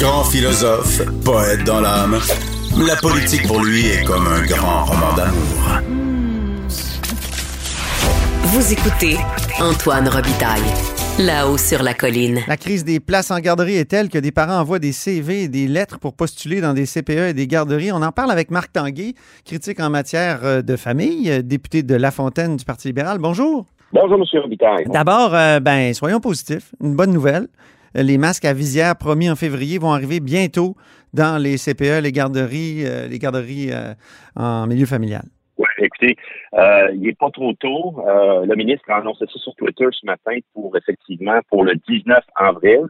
Grand philosophe, poète dans l'âme, la politique pour lui est comme un grand roman d'amour. Vous écoutez Antoine Robitaille, là-haut sur la colline. La crise des places en garderie est telle que des parents envoient des CV et des lettres pour postuler dans des CPE et des garderies. On en parle avec Marc Tanguay, critique en matière euh, de famille, euh, député de La Fontaine du Parti libéral. Bonjour. Bonjour, M. Robitaille. D'abord, euh, ben, soyons positifs. Une bonne nouvelle. Euh, Les masques à visière promis en février vont arriver bientôt dans les CPE, les garderies, euh, les garderies euh, en milieu familial. Oui, écoutez, il n'est pas trop tôt. Le ministre a annoncé ça sur Twitter ce matin pour effectivement pour le 19 avril.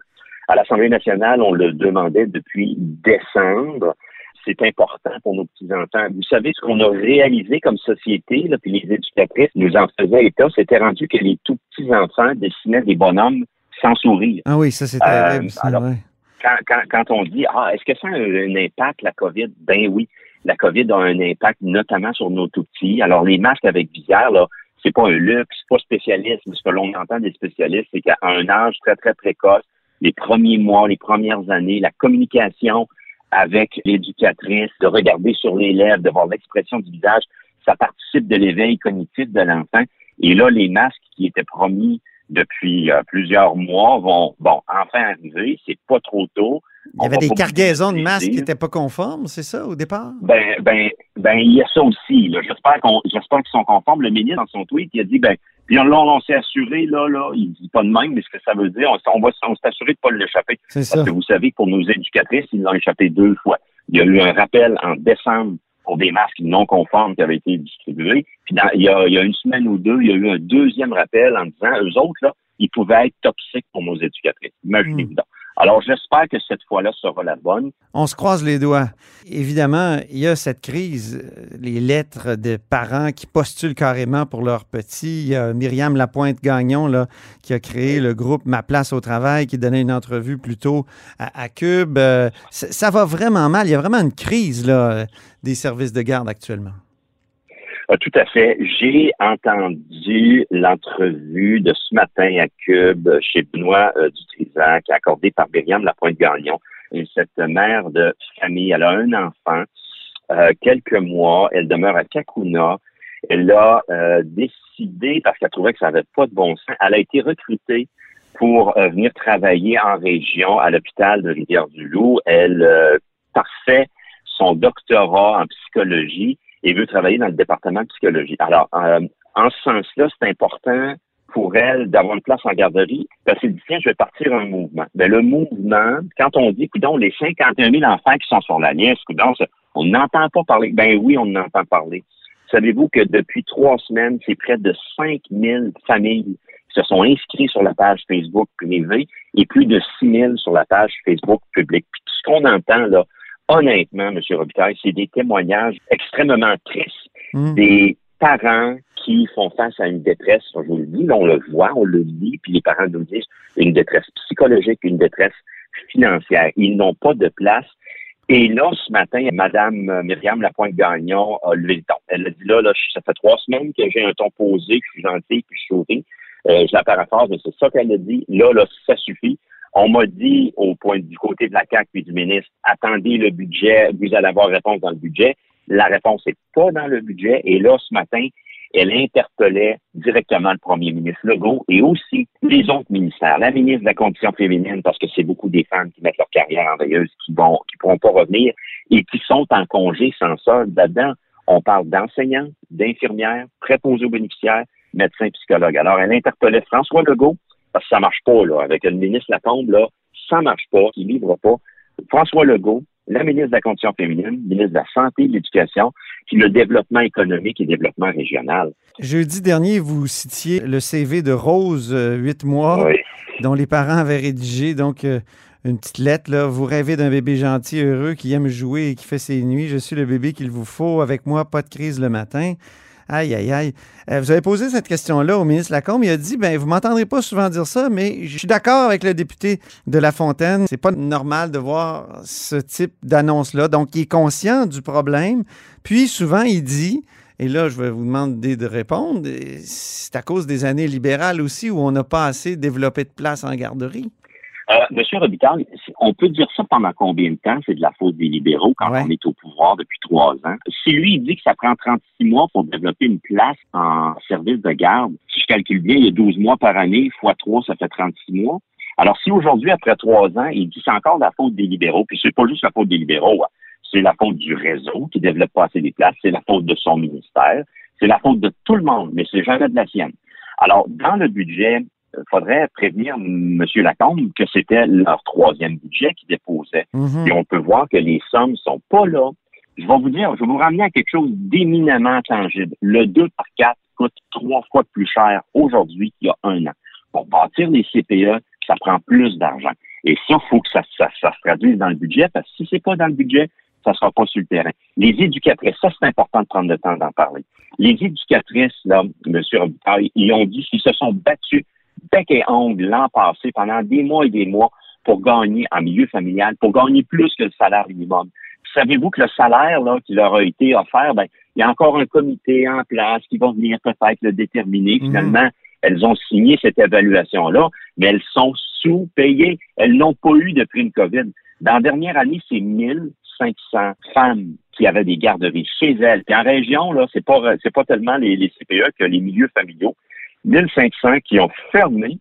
À l'Assemblée nationale, on le demandait depuis décembre. C'est important pour nos petits-enfants. Vous savez ce qu'on a réalisé comme société, puis les éducatrices nous en faisaient état, c'était rendu que les tout petits-enfants dessinaient des bonhommes sans sourire. Ah oui, ça c'est Euh, terrible. alors, ouais. quand, quand, quand on dit Ah, est-ce que ça a un, un impact, la COVID? Ben oui. La COVID a un impact notamment sur nos tout petits. Alors, les masques avec visière, là, c'est pas un luxe, c'est pas spécialiste, mais ce que l'on entend des spécialistes, c'est qu'à un âge très, très précoce, les premiers mois, les premières années, la communication avec l'éducatrice, de regarder sur les lèvres, de voir l'expression du visage, ça participe de l'éveil cognitif de l'enfant. Et là, les masques qui étaient promis depuis euh, plusieurs mois vont, bon, enfin arriver. C'est pas trop tôt. Il y avait des cargaisons de masques qui n'étaient pas conformes, c'est ça, au départ? Ben, ben, ben, il y a ça aussi. là. J'espère qu'on, j'espère qu'ils sont conformes. Le ministre, dans son tweet, il a dit, ben, puis là, on, on s'est assuré, là, là, il dit pas de même, mais ce que ça veut dire, on, on va, on s'est assuré de pas l'échapper. C'est ça. Parce que vous savez que pour nos éducatrices, ils l'ont échappé deux fois. Il y a eu un rappel en décembre pour des masques non conformes qui avaient été distribués. Puis dans- il, y a, il y a une semaine ou deux, il y a eu un deuxième rappel en disant, eux autres, là, ils pouvaient être toxiques pour nos éducatrices. Imaginez-vous donc. Alors, j'espère que cette fois-là sera la bonne. On se croise les doigts. Évidemment, il y a cette crise, euh, les lettres de parents qui postulent carrément pour leurs petits. Il y a Myriam Lapointe-Gagnon là, qui a créé le groupe Ma place au travail, qui donnait une entrevue plus tôt à, Cube. Euh, ça, ça va vraiment mal. Il y a vraiment une crise là, euh, des services de garde actuellement. Ah, tout à fait. J'ai entendu l'entrevue de ce matin à Cube chez Benoît euh, Dutrisac, accordée par Myriam Lapointe-Gagnon. Et cette mère de famille, elle a un enfant, euh, quelques mois, elle demeure à Kakuna. Elle a euh, décidé, parce qu'elle trouvait que ça n'avait pas de bon sens, elle a été recrutée pour euh, venir travailler en région à l'hôpital de Rivière-du-Loup. Elle euh, parfait son doctorat en psychologie et veut travailler dans le département de psychologie. Alors, euh, en ce sens-là, c'est important pour elle d'avoir une place en garderie parce qu'elle dit, tiens, je vais partir un mouvement. Mais le mouvement, quand on dit, coudon, les 51 000 enfants qui sont sur la liste, coudon, ça, on n'entend pas parler. Ben oui, on en entend parler. Savez-vous que depuis trois semaines, c'est près de 5 000 familles qui se sont inscrites sur la page Facebook privée et plus de 6 000 sur la page Facebook publique. Puis tout ce qu'on entend, là, honnêtement, M. Robitaille, c'est des témoignages extrêmement tristes Hmm. des parents qui font face à une détresse, je vous le dis, on le voit, on le lit, puis les parents nous disent une détresse psychologique, une détresse financière. Ils n'ont pas de place. Et là, ce matin, Madame Myriam Lapointe-Gagnon a levé le ton. Elle a dit là, là, ça fait trois semaines que j'ai un ton posé, que je suis gentil, puis je souris. Euh, je la paraphrase, mais c'est ça qu'elle a dit. Là, là, ça suffit. On m'a dit au point du côté de la CAC puis du ministre, attendez le budget, vous allez avoir réponse dans le budget. La réponse n'est pas dans le budget. Et là, ce matin, elle interpellait directement le premier ministre Legault et aussi les autres ministères, la ministre de la Condition féminine, parce que c'est beaucoup des femmes qui mettent leur carrière en veilleuse, qui vont, qui pourront pas revenir et qui sont en congé sans solde. Là-dedans, on parle d'enseignants, d'infirmières, préposés aux bénéficiaires, médecins, psychologues. Alors, elle interpellait François Legault, parce que ça marche pas, là, avec le ministre Lacombe, là, ça marche pas, il livre pas. François Legault, la ministre de la Condition féminine, ministre de la Santé et de l'Éducation, puis le développement économique et développement régional. Jeudi dernier, vous citiez le CV de Rose, euh, huit mois, Oui. dont les parents avaient rédigé donc euh, une petite lettre. Là. Vous rêvez d'un bébé gentil, heureux, qui aime jouer et qui fait ses nuits. Je suis le bébé qu'il vous faut. Avec moi, pas de crise le matin. Aïe, aïe, aïe. Euh, vous avez posé cette question-là au ministre Lacombe. Il a dit, ben, vous m'entendrez pas souvent dire ça, mais je suis d'accord avec le député de La Fontaine. C'est pas normal de voir ce type d'annonce-là. Donc, il est conscient du problème. Puis, souvent, il dit, et là, je vais vous demander de répondre, c'est à cause des années libérales aussi où on n'a pas assez développé de place en garderie. Euh, Monsieur Robitaille, on peut dire ça pendant combien de temps? C'est de la faute des libéraux quand Ouais. on est au pouvoir depuis trois ans. Si lui, il dit que ça prend 36 mois pour développer une place en service de garde, si je calcule bien, il y a 12 mois par année, fois 3, ça fait 36 mois. Alors, si aujourd'hui, après trois ans, il dit que c'est encore la faute des libéraux, puis c'est pas juste la faute des libéraux, hein. c'est la faute du réseau qui développe pas assez des places, c'est la faute de son ministère, c'est la faute de tout le monde, mais c'est jamais de la sienne. Alors, dans le budget, faudrait prévenir M. Lacombe que c'était leur troisième budget qu'ils déposaient. Mhm. Et on peut voir que les sommes sont pas là. Je vais vous dire, je vais vous ramener à quelque chose d'éminemment tangible. Le 2 par 4 coûte trois fois plus cher aujourd'hui qu'il y a un an. Pour bâtir les CPE, ça prend plus d'argent. Et ça, il faut que ça, ça, ça se traduise dans le budget, parce que si c'est pas dans le budget, ça sera pas sur le terrain. Les éducatrices, ça, c'est important de prendre le temps d'en parler. Les éducatrices, là, M. Robitaille, ils ont dit qu'ils se sont battus bec et ongle l'an passé pendant des mois et des mois pour gagner en milieu familial, pour gagner plus que le salaire minimum. Savez-vous que le salaire là, qui leur a été offert, ben, il y a encore un comité en place qui va venir peut-être le déterminer. Mhm. Finalement, elles ont signé cette évaluation-là, mais elles sont sous-payées. Elles n'ont pas eu de prime COVID. Dans la dernière année, c'est 1500 femmes qui avaient des garderies chez elles. Puis en région, là, c'est pas c'est pas tellement les, les CPE que les milieux familiaux. 1500 qui ont fermé.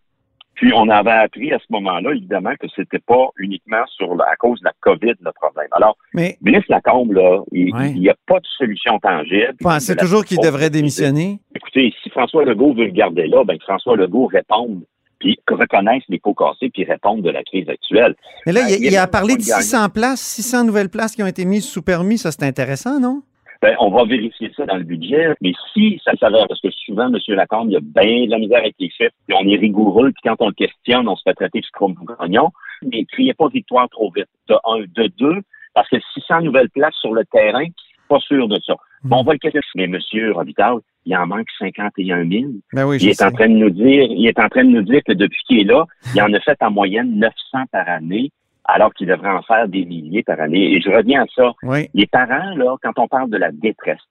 Puis on avait appris à ce moment-là, évidemment, que c'était pas uniquement sur la- à cause de la COVID le problème. Alors, Mais ministre Lacombe, là, il Ouais. n'y a pas de solution tangible. vous pensez toujours qu'il devrait démissionner? Écoutez, si François Legault veut le garder là, ben que François Legault réponde, puis reconnaisse les pots cassés, puis réponde de la crise actuelle. Mais là, il, a il a parlé de 600 places, 600 nouvelles places qui ont été mises sous permis. Ça, c'est intéressant, non? Ben, on va vérifier ça dans le budget, mais si ça s'avère, parce que souvent, M. Lacombe, il y a bien de la misère avec les chiffres, puis on est rigoureux, puis quand on le questionne, on se fait traiter de scrum-gagnon, mais criez pas victoire trop vite. De un, de deux, parce que 600 nouvelles places sur le terrain, pas sûr de ça. Bon, on va le questionner. Mais M. Robitaille, il en manque 51 000. Ben oui, Il est sais. en train de nous dire, il est en train de nous dire que depuis qu'il est là, il en a fait en moyenne 900 par année, alors qu'il devrait en faire des milliers par année. Et je reviens à ça. Oui. Les parents, là, quand on parle de la détresse,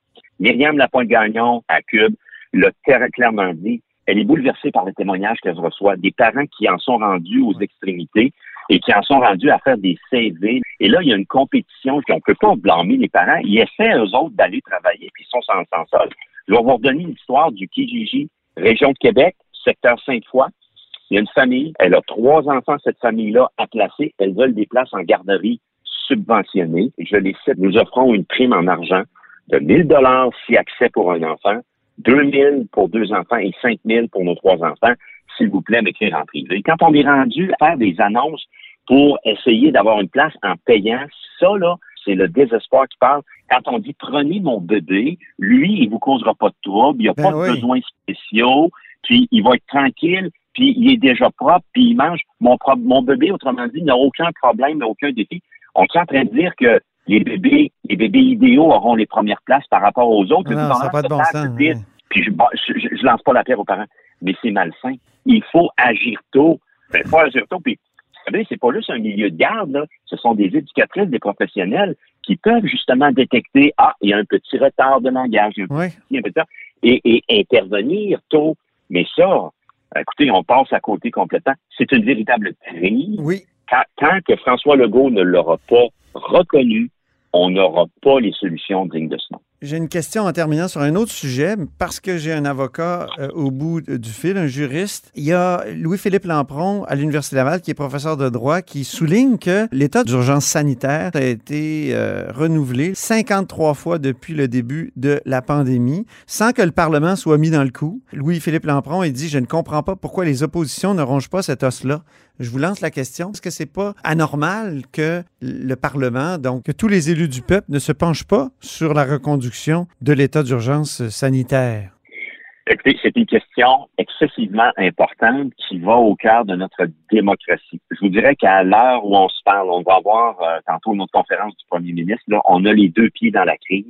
Myriam Lapointe-Gagnon à Cube l'a très clairement dit, elle est bouleversée par les témoignages qu'elle reçoit des parents qui en sont rendus aux extrémités et qui en sont rendus à faire des CV. Et là, il y a une compétition qu'on ne peut pas blâmer les parents. Ils essaient, eux autres, d'aller travailler, puis ils sont sans, sans sol. Je vais vous redonner l'histoire du Kijiji, région de Québec, secteur Sainte-Foy. Il y a une famille, elle a trois enfants, cette famille-là, à placer. Elles veulent des places en garderie subventionnées. Je les cite, nous offrons une prime en argent de 1000 dollars si accès pour un enfant, 2000 pour deux enfants et 5000 pour nos trois enfants. S'il vous plaît, m'écrire en privé. Quand on est rendu à faire des annonces pour essayer d'avoir une place en payant, ça, là, c'est le désespoir qui parle. Quand on dit prenez mon bébé, lui, il vous causera pas de trouble, il n'y a Ben pas oui. de besoins spéciaux, puis il va être tranquille, puis il est déjà propre, puis il mange. Mon, bébé, autrement dit, n'a aucun problème, aucun défi. On est en train de dire que les bébés, les bébés idéaux auront les premières places par rapport aux autres. Non, Les ça pas de bon sens. ouais. Puis je, je, lance pas la pierre aux parents, mais c'est malsain. Il faut agir tôt. Ben, faut agir tôt. Puis, vous savez, c'est pas juste un milieu de garde, là. Ce sont des éducatrices, des professionnels qui peuvent justement détecter, ah, il y a un petit retard de langage, il y a un Oui. petit retard, et, et intervenir tôt. Mais ça, écoutez, on passe à côté complètement. C'est une véritable crise. Oui. Quand, tant que François Legault ne l'aura pas reconnu, on n'aura pas les solutions dignes de ce nom. J'ai une question en terminant sur un autre sujet, parce que j'ai un avocat euh, au bout du fil, un juriste. Il y a Louis-Philippe Lampron à l'Université Laval, qui est professeur de droit, qui souligne que l'état d'urgence sanitaire a été euh, renouvelé 53 fois depuis le début de la pandémie, sans que le Parlement soit mis dans le coup. Louis-Philippe Lampron, il dit, je ne comprends pas pourquoi les oppositions ne rongent pas cet os-là. Je vous lance la question. Est-ce que c'est pas anormal que le Parlement, donc que tous les élus du peuple ne se penchent pas sur la reconduction de l'état d'urgence sanitaire? Écoutez, c'est une question excessivement importante qui va au cœur de notre démocratie. Je vous dirais qu'à l'heure où on se parle, on va avoir euh, tantôt notre conférence du premier ministre, là, on a les deux pieds dans la crise.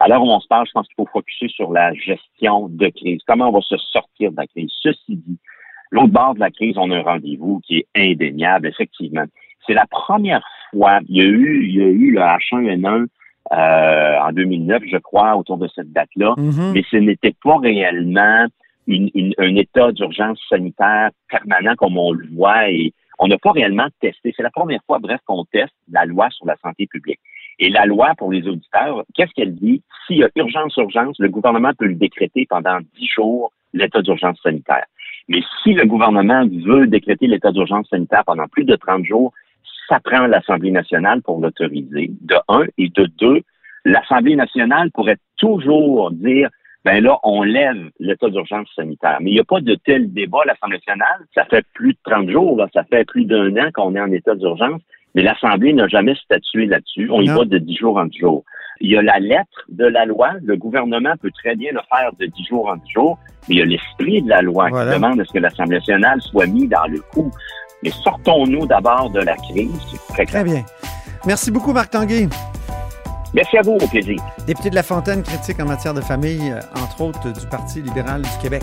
À l'heure où on se parle, je pense qu'il faut focuser sur la gestion de crise. Comment on va se sortir de la crise? Ceci dit, l'autre bord de la crise, on a un rendez-vous qui est indéniable, effectivement. C'est la première fois, il y a eu, il y a eu le H1N1 euh, en 2009, je crois, autour de cette date-là, Mhm. mais ce n'était pas réellement une- une- un état d'urgence sanitaire permanent comme on le voit et on n'a pas réellement testé. C'est la première fois, bref, qu'on teste la loi sur la santé publique. Et la loi, pour les auditeurs, qu'est-ce qu'elle dit? S'il y a urgence, urgence, le gouvernement peut le décréter pendant 10 jours, l'état d'urgence sanitaire. Mais si le gouvernement veut décréter l'état d'urgence sanitaire pendant plus de 30 jours, ça prend l'Assemblée nationale pour l'autoriser, de un, et de deux, l'Assemblée nationale pourrait toujours dire ben là, on lève l'état d'urgence sanitaire. Mais il n'y a pas de tel débat à l'Assemblée nationale. Ça fait plus de 30 jours, ça fait plus d'un an qu'on est en état d'urgence, mais l'Assemblée n'a jamais statué là-dessus. On y Non. va de 10 jours en 10 jours. Il y a la lettre de la loi. Le gouvernement peut très bien le faire de 10 jours en 10 jours, mais il y a l'esprit de la loi Voilà. qui demande à ce que l'Assemblée nationale soit mis dans le coup. Mais sortons-nous d'abord de la crise. Très bien. Merci beaucoup, Marc Tanguay. Merci à vous, au plaisir. Député de La Fontaine, critique en matière de famille, euh, entre autres du Parti libéral du Québec.